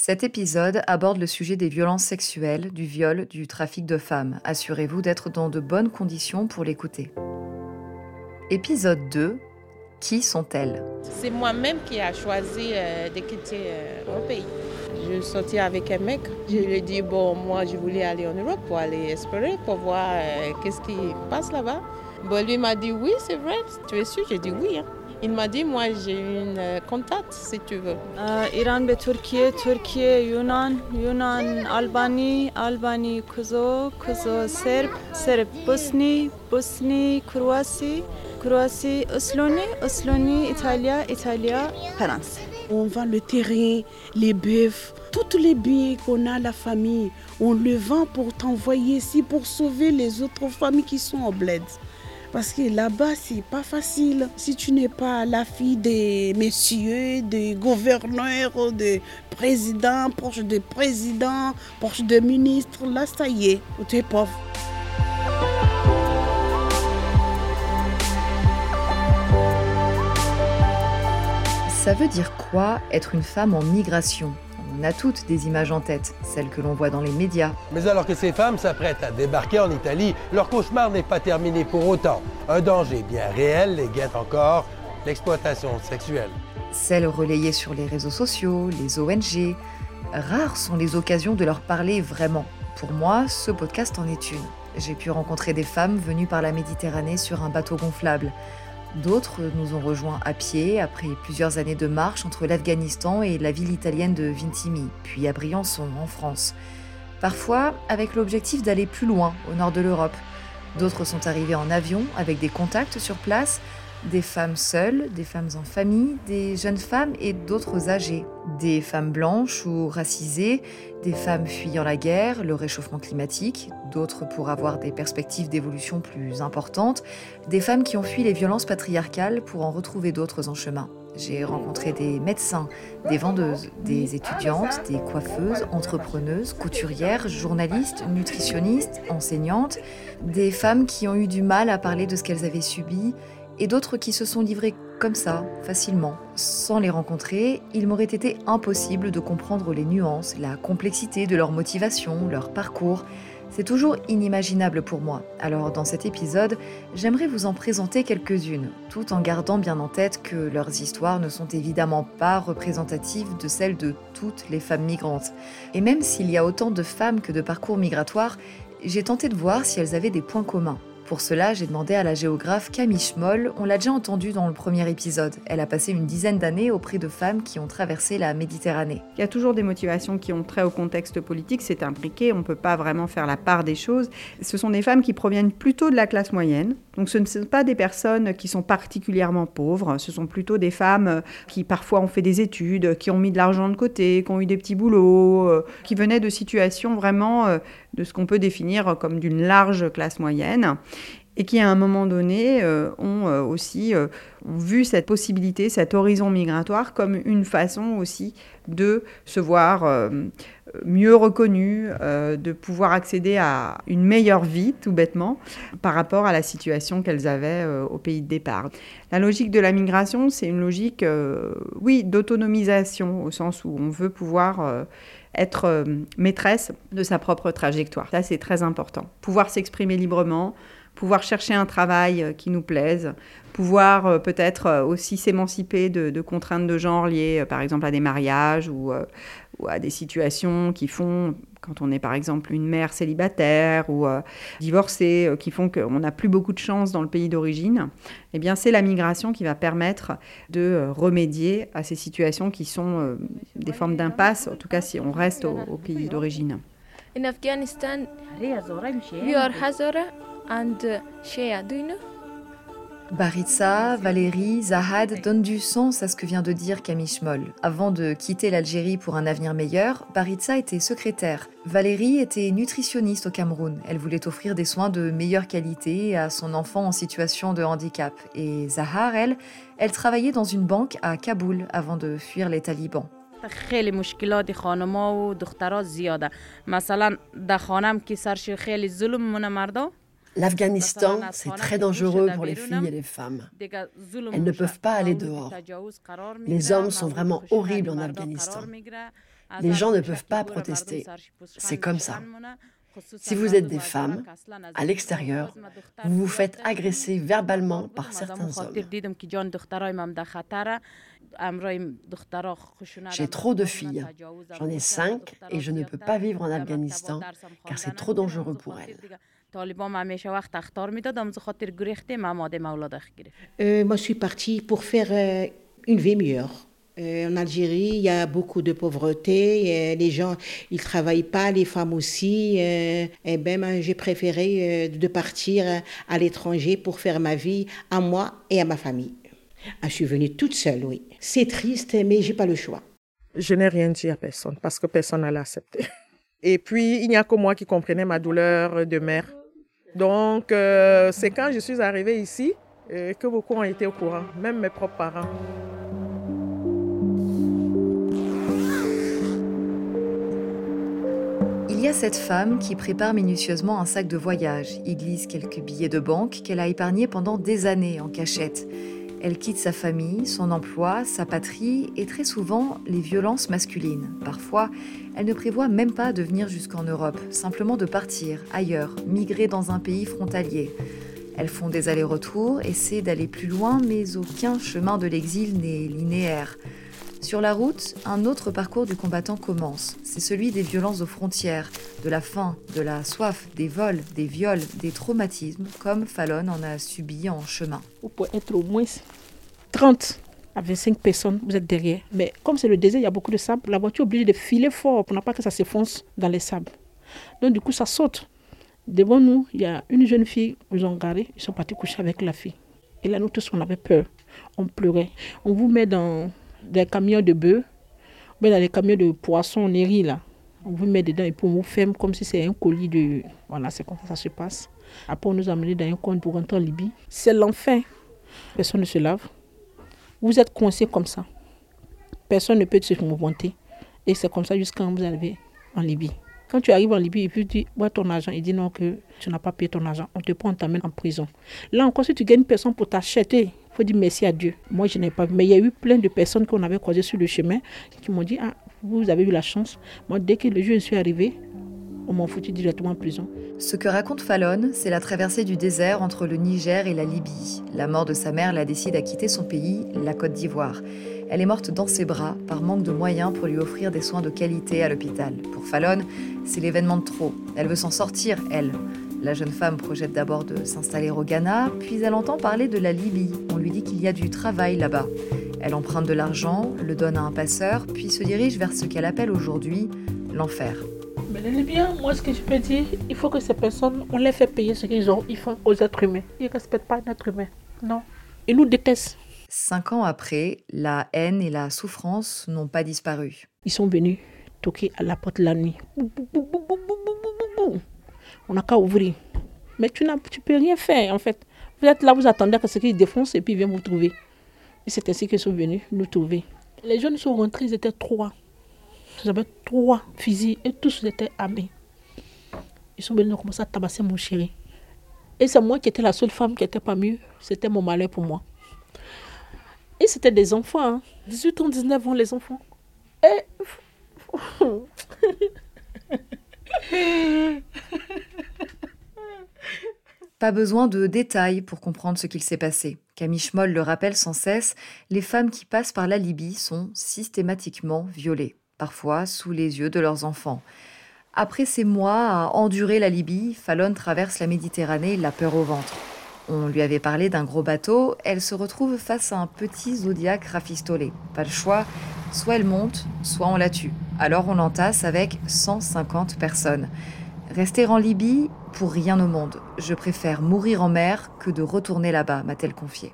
Cet épisode aborde le sujet des violences sexuelles, du viol, du trafic de femmes. Assurez-vous d'être dans de bonnes conditions pour l'écouter. Épisode 2. Qui sont-elles? C'est moi-même qui a choisi euh, de quitter euh, mon pays. Je sortais avec un mec. Je lui ai dit, bon, moi, je voulais aller en Europe pour aller explorer, pour voir euh, qu'est-ce qui passe là-bas. Bon, lui m'a dit, oui, c'est vrai, tu es sûr J'ai dit oui. Hein. Il m'a dit, moi j'ai une euh, contact si tu veux. Euh, Iran, Turquie, Turquie, Yunnan, Yunnan, Albanie, Albanie, Kosovo, Kosovo, Serbe, Serbe, Bosnie, Bosnie, Croatie, Croatie, Oslonie, Oslonie, Italie, Italie, France. On vend le terrain, les bœufs, toutes les billets qu'on a, la famille, on le vend pour t'envoyer ici, pour sauver les autres familles qui sont en bled. Parce que là-bas, c'est pas facile. Si tu n'es pas la fille des messieurs, des gouverneurs, des présidents, proche des présidents, proche des ministres, là, ça y est, tu es pauvre. Ça veut dire quoi être une femme en migration? On a toutes des images en tête, celles que l'on voit dans les médias. Mais alors que ces femmes s'apprêtent à débarquer en Italie, leur cauchemar n'est pas terminé pour autant. Un danger bien réel les guette encore, l'exploitation sexuelle. Celles relayées sur les réseaux sociaux, les ONG. Rares sont les occasions de leur parler vraiment. Pour moi, ce podcast en est une. J'ai pu rencontrer des femmes venues par la Méditerranée sur un bateau gonflable. D'autres nous ont rejoints à pied après plusieurs années de marche entre l'Afghanistan et la ville italienne de Vintimille, puis à Briançon, en France. Parfois avec l'objectif d'aller plus loin, au nord de l'Europe. D'autres sont arrivés en avion avec des contacts sur place, des femmes seules, des femmes en famille, des jeunes femmes et d'autres âgées, des femmes blanches ou racisées, des femmes fuyant la guerre, le réchauffement climatique, d'autres pour avoir des perspectives d'évolution plus importantes, des femmes qui ont fui les violences patriarcales pour en retrouver d'autres en chemin. J'ai rencontré des médecins, des vendeuses, des étudiantes, des coiffeuses, entrepreneuses, couturières, journalistes, nutritionnistes, enseignantes, des femmes qui ont eu du mal à parler de ce qu'elles avaient subi et d'autres qui se sont livrées comme ça, facilement. Sans les rencontrer, il m'aurait été impossible de comprendre les nuances, la complexité de leur motivation, leur parcours. C'est toujours inimaginable pour moi. Alors dans cet épisode, j'aimerais vous en présenter quelques-unes, tout en gardant bien en tête que leurs histoires ne sont évidemment pas représentatives de celles de toutes les femmes migrantes. Et même s'il y a autant de femmes que de parcours migratoires, j'ai tenté de voir si elles avaient des points communs. Pour cela, j'ai demandé à la géographe Camille Schmoll, on l'a déjà entendu dans le premier épisode. Elle a passé une dizaine d'années auprès de femmes qui ont traversé la Méditerranée. Il y a toujours des motivations qui ont trait au contexte politique, c'est imbriqué, on ne peut pas vraiment faire la part des choses. Ce sont des femmes qui proviennent plutôt de la classe moyenne, donc ce ne sont pas des personnes qui sont particulièrement pauvres, ce sont plutôt des femmes qui parfois ont fait des études, qui ont mis de l'argent de côté, qui ont eu des petits boulots, euh, qui venaient de situations vraiment euh, de ce qu'on peut définir comme d'une large classe moyenne et qui à un moment donné euh, ont euh, aussi euh, vu cette possibilité, cet horizon migratoire comme une façon aussi de se voir mieux reconnu, de pouvoir accéder à une meilleure vie tout bêtement par rapport à la situation qu'elles avaient au pays de départ. La logique de la migration, c'est une logique, oui, d'autonomisation au sens où on veut pouvoir être maîtresse de sa propre trajectoire. Ça, c'est très important. Pouvoir s'exprimer librement, pouvoir chercher un travail euh, qui nous plaise, pouvoir euh, peut-être euh, aussi s'émanciper de, contraintes de genre liées par exemple à des mariages ou, à des situations qui font, quand on est par exemple une mère célibataire ou divorcée, qui font qu'on n'a plus beaucoup de chance dans le pays d'origine, eh bien c'est la migration qui va permettre de remédier à ces situations qui sont des formes d'impasse, en tout cas si on reste au, au pays d'origine. In Afghanistan, we are Hazara and Shea. Do you know? Baritza, Valérie, Zahad donnent du sens à ce que vient de dire Camille Schmoll. Avant de quitter l'Algérie pour un avenir meilleur, Baritza était secrétaire. Valérie était nutritionniste au Cameroun. Elle voulait offrir des soins de meilleure qualité à son enfant en situation de handicap. Et Zahar, elle, elle travaillait dans une banque à Kaboul avant de fuir les talibans. خیلی مشکلات خانما و دخترها زیاده مثلا در خانم که سرش خیلی ظلم من مردا L'Afghanistan, c'est très dangereux pour les filles et les femmes. Elles ne peuvent pas aller dehors. Les hommes sont vraiment horribles en Afghanistan. Les gens ne peuvent pas protester. C'est comme ça. Si vous êtes des femmes, à l'extérieur, vous vous faites agresser verbalement par certains hommes. J'ai trop de filles. J'en ai cinq et je ne peux pas vivre en Afghanistan car c'est trop dangereux pour elles. Suis partie pour faire euh, une vie meilleure. En Algérie, il y a beaucoup de pauvreté. les gens, ils travaillent pas, les femmes aussi. et ben, j'ai préféré de partir à l'étranger pour faire ma vie à moi et à ma famille. Ah, je suis venue toute seule, oui. C'est triste, mais j'ai pas le choix. Je n'ai rien dit à personne parce que personne n'a accepté. Et puis, il n'y a que moi qui comprenais ma douleur de mère. Donc, euh, c'est quand je suis arrivée ici euh, que beaucoup ont été au courant, même mes propres parents. Il y a cette femme qui prépare minutieusement un sac de voyage, y glisse quelques billets de banque qu'elle a épargnés pendant des années en cachette. Elle quitte sa famille, son emploi, sa patrie et très souvent les violences masculines. Parfois, elle ne prévoit même pas de venir jusqu'en Europe, simplement de partir ailleurs, migrer dans un pays frontalier. Elles font des allers-retours, essaient d'aller plus loin, mais aucun chemin de l'exil n'est linéaire. Sur la route, un autre parcours du combattant commence. C'est celui des violences aux frontières, de la faim, de la soif, des vols, des viols, des traumatismes, comme Fallon en a subi en chemin. Vous pouvez être au moins 30 à 25 personnes, vous êtes derrière. Mais comme c'est le désert, il y a beaucoup de sable, la voiture est obligée de filer fort pour ne pas que ça s'effonce dans les sables. Donc du coup, ça saute. Devant nous, il y a une jeune fille, ils ont garé, ils sont partis coucher avec la fille. Et là, nous tous, on avait peur. On pleurait. On vous met dans des camions de bœufs, mais dans les camions de poissons, riz là. On vous met dedans et puis on vous ferme comme si c'était un colis de... Voilà, c'est comme ça que ça se passe. Après, on nous a dans un coin pour rentrer en Libye. C'est l'enfer. Personne ne se lave. Vous êtes coincé comme ça. Personne ne peut se mouvementer. Et c'est comme ça jusqu'à vous arrivez en Libye. Quand tu arrives en Libye et puis tu ton argent, il dit non, que tu n'as pas payé ton argent. On te prend, on t'amène en prison. Là encore, si tu gagnes une personne pour t'acheter, faut dire merci à Dieu. Moi, je n'ai pas. Mais il y a eu plein de personnes qu'on avait croisées sur le chemin qui m'ont dit Ah, vous avez eu la chance. Moi, dès que le jour suis arrivé, on m'a foutu directement en prison. Ce que raconte Fallon, c'est la traversée du désert entre le Niger et la Libye. La mort de sa mère la décide à quitter son pays, la Côte d'Ivoire. Elle est morte dans ses bras par manque de moyens pour lui offrir des soins de qualité à l'hôpital. Pour Fallon, c'est l'événement de trop. Elle veut s'en sortir, elle. La jeune femme projette d'abord de s'installer au Ghana, puis elle entend parler de la Libye. On lui dit qu'il y a du travail là-bas. Elle emprunte de l'argent, le donne à un passeur, puis se dirige vers ce qu'elle appelle aujourd'hui l'enfer. Mais les Libyens, moi ce que je peux dire, il faut que ces personnes, on les fait payer ce qu'ils ont, ils font aux êtres humains. Ils ne respectent pas un être humain. Non. Ils nous détestent. Cinq ans après, la haine et la souffrance n'ont pas disparu. Ils sont venus toquer à la porte la nuit on n'a qu'à ouvrir. Mais tu ne peux rien faire, en fait. Vous êtes là, vous attendez que ce qu'ils défoncent et puis ils viennent vous trouver. Et c'est ainsi qu'ils sont venus nous trouver. Les jeunes sont rentrés, ils étaient trois. Ils avaient trois fusils et tous étaient armés. Ils sont venus commencer à tabasser mon chéri. Et c'est moi qui étais la seule femme qui n'était pas mieux. C'était mon malheur pour moi. Et c'était des enfants, 18 hein. ans, 19 ans, les enfants. Pas besoin de détails pour comprendre ce qu'il s'est passé. Camille Schmoll le rappelle sans cesse, les femmes qui passent par la Libye sont systématiquement violées, parfois sous les yeux de leurs enfants. Après ces mois à endurer la Libye, Fallon traverse la Méditerranée, la peur au ventre. On lui avait parlé d'un gros bateau, elle se retrouve face à un petit zodiaque rafistolé. Pas le choix, soit elle monte, soit on la tue. Alors on l'entasse avec 150 personnes. Rester en Libye, pour rien au monde. Je préfère mourir en mer que de retourner là-bas, m'a-t-elle confié.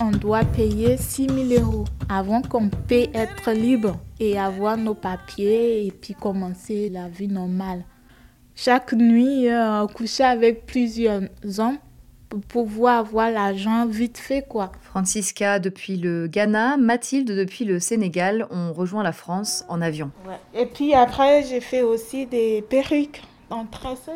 On doit payer 6 000 euros avant qu'on puisse être libre et avoir nos papiers et puis commencer la vie normale. Chaque nuit, euh, coucher avec plusieurs hommes pour pouvoir avoir l'argent vite fait, quoi. Francisca depuis le Ghana, Mathilde depuis le Sénégal ont rejoint la France en avion. Et puis après, j'ai fait aussi des perruques.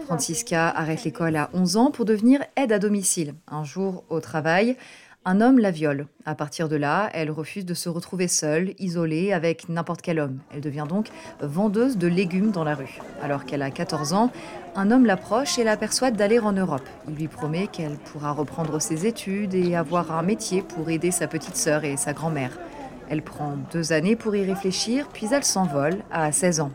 Francisca arrête l'école à 11 ans pour devenir aide à domicile. Un jour, au travail, un homme la viole. À partir de là, elle refuse de se retrouver seule, isolée, avec n'importe quel homme. Elle devient donc vendeuse de légumes dans la rue. Alors qu'elle a 14 ans, un homme l'approche et la persuade d'aller en Europe. Il lui promet qu'elle pourra reprendre ses études et avoir un métier pour aider sa petite sœur et sa grand-mère. Elle prend deux années pour y réfléchir, puis elle s'envole à 16 ans.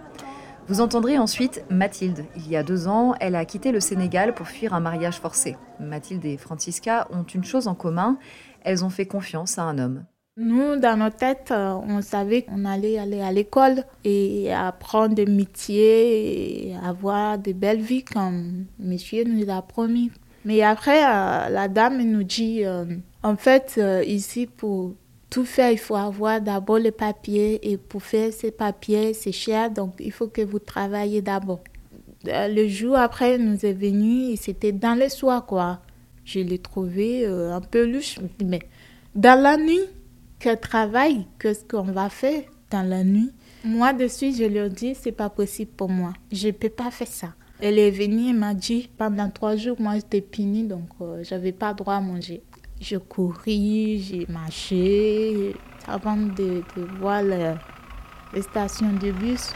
Vous entendrez ensuite Mathilde. Il y a deux ans, elle a quitté le Sénégal pour fuir un mariage forcé. Mathilde et Francisca ont une chose en commun, elles ont fait confiance à un homme. Nous, dans nos têtes, euh, on savait qu'on allait aller à l'école et apprendre des métiers et avoir de belles vies comme monsieur nous l'a promis. Mais après, euh, la dame nous dit, euh, en fait, ici, pour tout faire, il faut avoir d'abord les papiers et pour faire ces papiers, c'est cher, donc il faut que vous travaillez d'abord. Euh, le jour après, nous est venu et c'était dans le soir, quoi. Je l'ai trouvé euh, un peu louche, mais dans la nuit, quel travail, qu'est-ce qu'on va faire dans la nuit? Moi, dessus, je ai dit, c'est pas possible pour moi. Je peux pas faire ça. Elle est venue et m'a dit, pendant trois jours, moi, j'étais punie, donc euh, je n'avais pas droit à manger. Je couris, j'ai marché avant de, voir la, station de bus.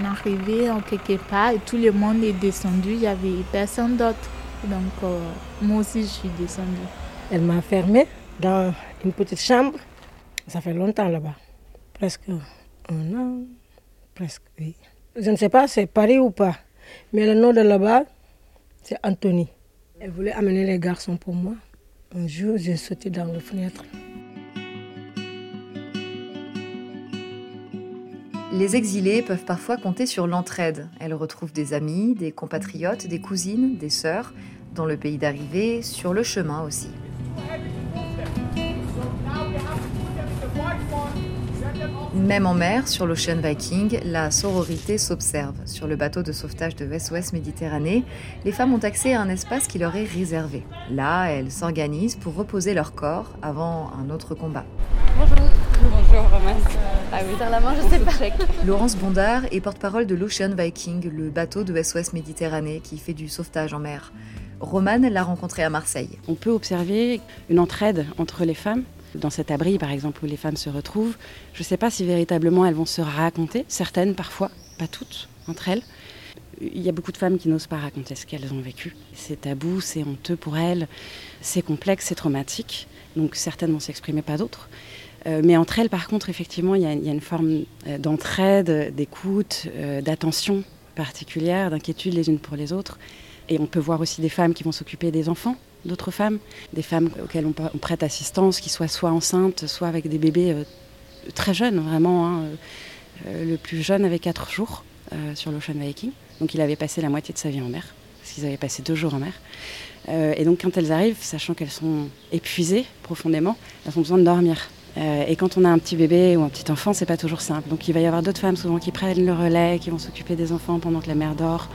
On arrivé en quelque part et tout le monde est descendu. Il n'y avait personne d'autre. Donc, euh, moi aussi, je suis descendue. Elle m'a fermée dans une petite chambre. Ça fait longtemps là-bas. Presque un an. Presque, oui. Je ne sais pas c'est Paris ou pas. Mais le nom de là-bas, c'est Anthony. Elle voulait amener les garçons pour moi. Un jour, j'ai sauté dans la fenêtre. Les exilés peuvent parfois compter sur l'entraide. Elles retrouvent des amis, des compatriotes, des cousines, des sœurs, dans le pays d'arrivée, sur le chemin aussi. Même en mer, sur l'Ocean Viking, la sororité s'observe. Sur le bateau de sauvetage de SOS Méditerranée, les femmes ont accès à un espace qui leur est réservé. Là, elles s'organisent pour reposer leur corps avant un autre combat. Bonjour. Bonjour, Ah oui, la main, je sais pas. Laurence Bondard est porte-parole de l'Ocean Viking, le bateau de SOS Méditerranée qui fait du sauvetage en mer. Romane l'a rencontré à Marseille. On peut observer une entraide entre les femmes dans cet abri, par exemple, où les femmes se retrouvent. Je ne sais pas si véritablement elles vont se raconter, certaines parfois, pas toutes, entre elles. Il y a beaucoup de femmes qui n'osent pas raconter ce qu'elles ont vécu. C'est tabou, c'est honteux pour elles, c'est complexe, c'est traumatique. Donc certaines vont s'exprimer, pas d'autres. Euh, mais entre elles, par contre, effectivement, il y, a, une forme euh, d'entraide, d'écoute, euh, d'attention particulière, d'inquiétude les unes pour les autres. Et on peut voir aussi des femmes qui vont s'occuper des enfants, d'autres femmes, des femmes auxquelles on, prête assistance, qui soient soit enceintes, soit avec des bébés euh, très jeunes, vraiment. Hein, euh, le plus jeune avait 4 jours euh, sur l'Ocean Viking, donc il avait passé la moitié de sa vie en mer, parce qu'ils avaient passé deux jours en mer. et donc quand elles arrivent, sachant qu'elles sont épuisées profondément, elles ont besoin de dormir. et quand on a un petit bébé ou un petit enfant, c'est pas toujours simple. Donc il va y avoir d'autres femmes souvent qui prennent le relais, qui vont s'occuper des enfants pendant que la mère dort.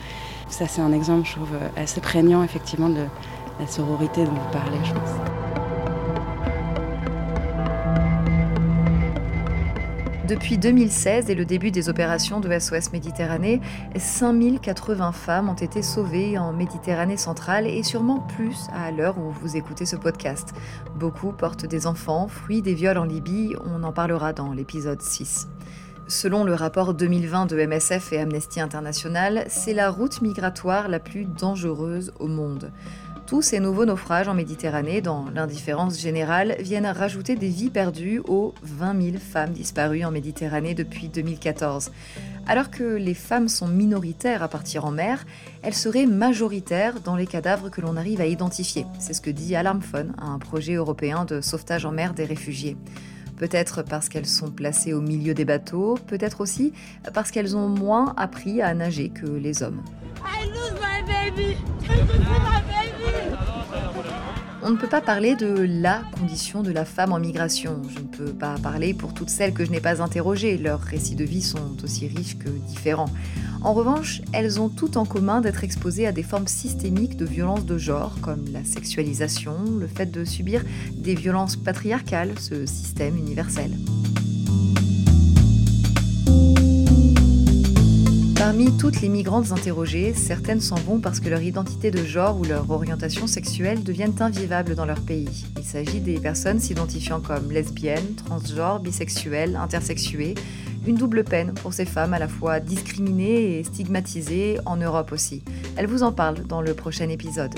Ça c'est un exemple, je trouve, assez prégnant effectivement de, la sororité dont vous parlez, je pense. Depuis 2016 et le début des opérations de SOS Méditerranée, 5080 femmes ont été sauvées en Méditerranée centrale et sûrement plus à l'heure où vous écoutez ce podcast. Beaucoup portent des enfants, fruits des viols en Libye, on en parlera dans l'épisode 6. Selon le rapport 2020 de MSF et Amnesty International, c'est la route migratoire la plus dangereuse au monde. Tous ces nouveaux naufrages en Méditerranée, dans l'indifférence générale, viennent rajouter des vies perdues aux 20 000 femmes disparues en Méditerranée depuis 2014. Alors que les femmes sont minoritaires à partir en mer, elles seraient majoritaires dans les cadavres que l'on arrive à identifier. C'est ce que dit Alarmphone, un projet européen de sauvetage en mer des réfugiés. Peut-être parce qu'elles sont placées au milieu des bateaux, peut-être aussi parce qu'elles ont moins appris à nager que les hommes. On ne peut pas parler de la condition de la femme en migration. Je ne peux pas parler pour toutes celles que je n'ai pas interrogées. Leurs récits de vie sont aussi riches que différents. En revanche, elles ont tout en commun d'être exposées à des formes systémiques de violence de genre, comme la sexualisation, le fait de subir des violences patriarcales, ce système universel. Parmi toutes les migrantes interrogées, certaines s'en vont parce que leur identité de genre ou leur orientation sexuelle deviennent invivables dans leur pays. Il s'agit des personnes s'identifiant comme lesbiennes, transgenres, bisexuelles, intersexuées. Une double peine pour ces femmes à la fois discriminées et stigmatisées en Europe aussi. Elle vous en parle dans le prochain épisode.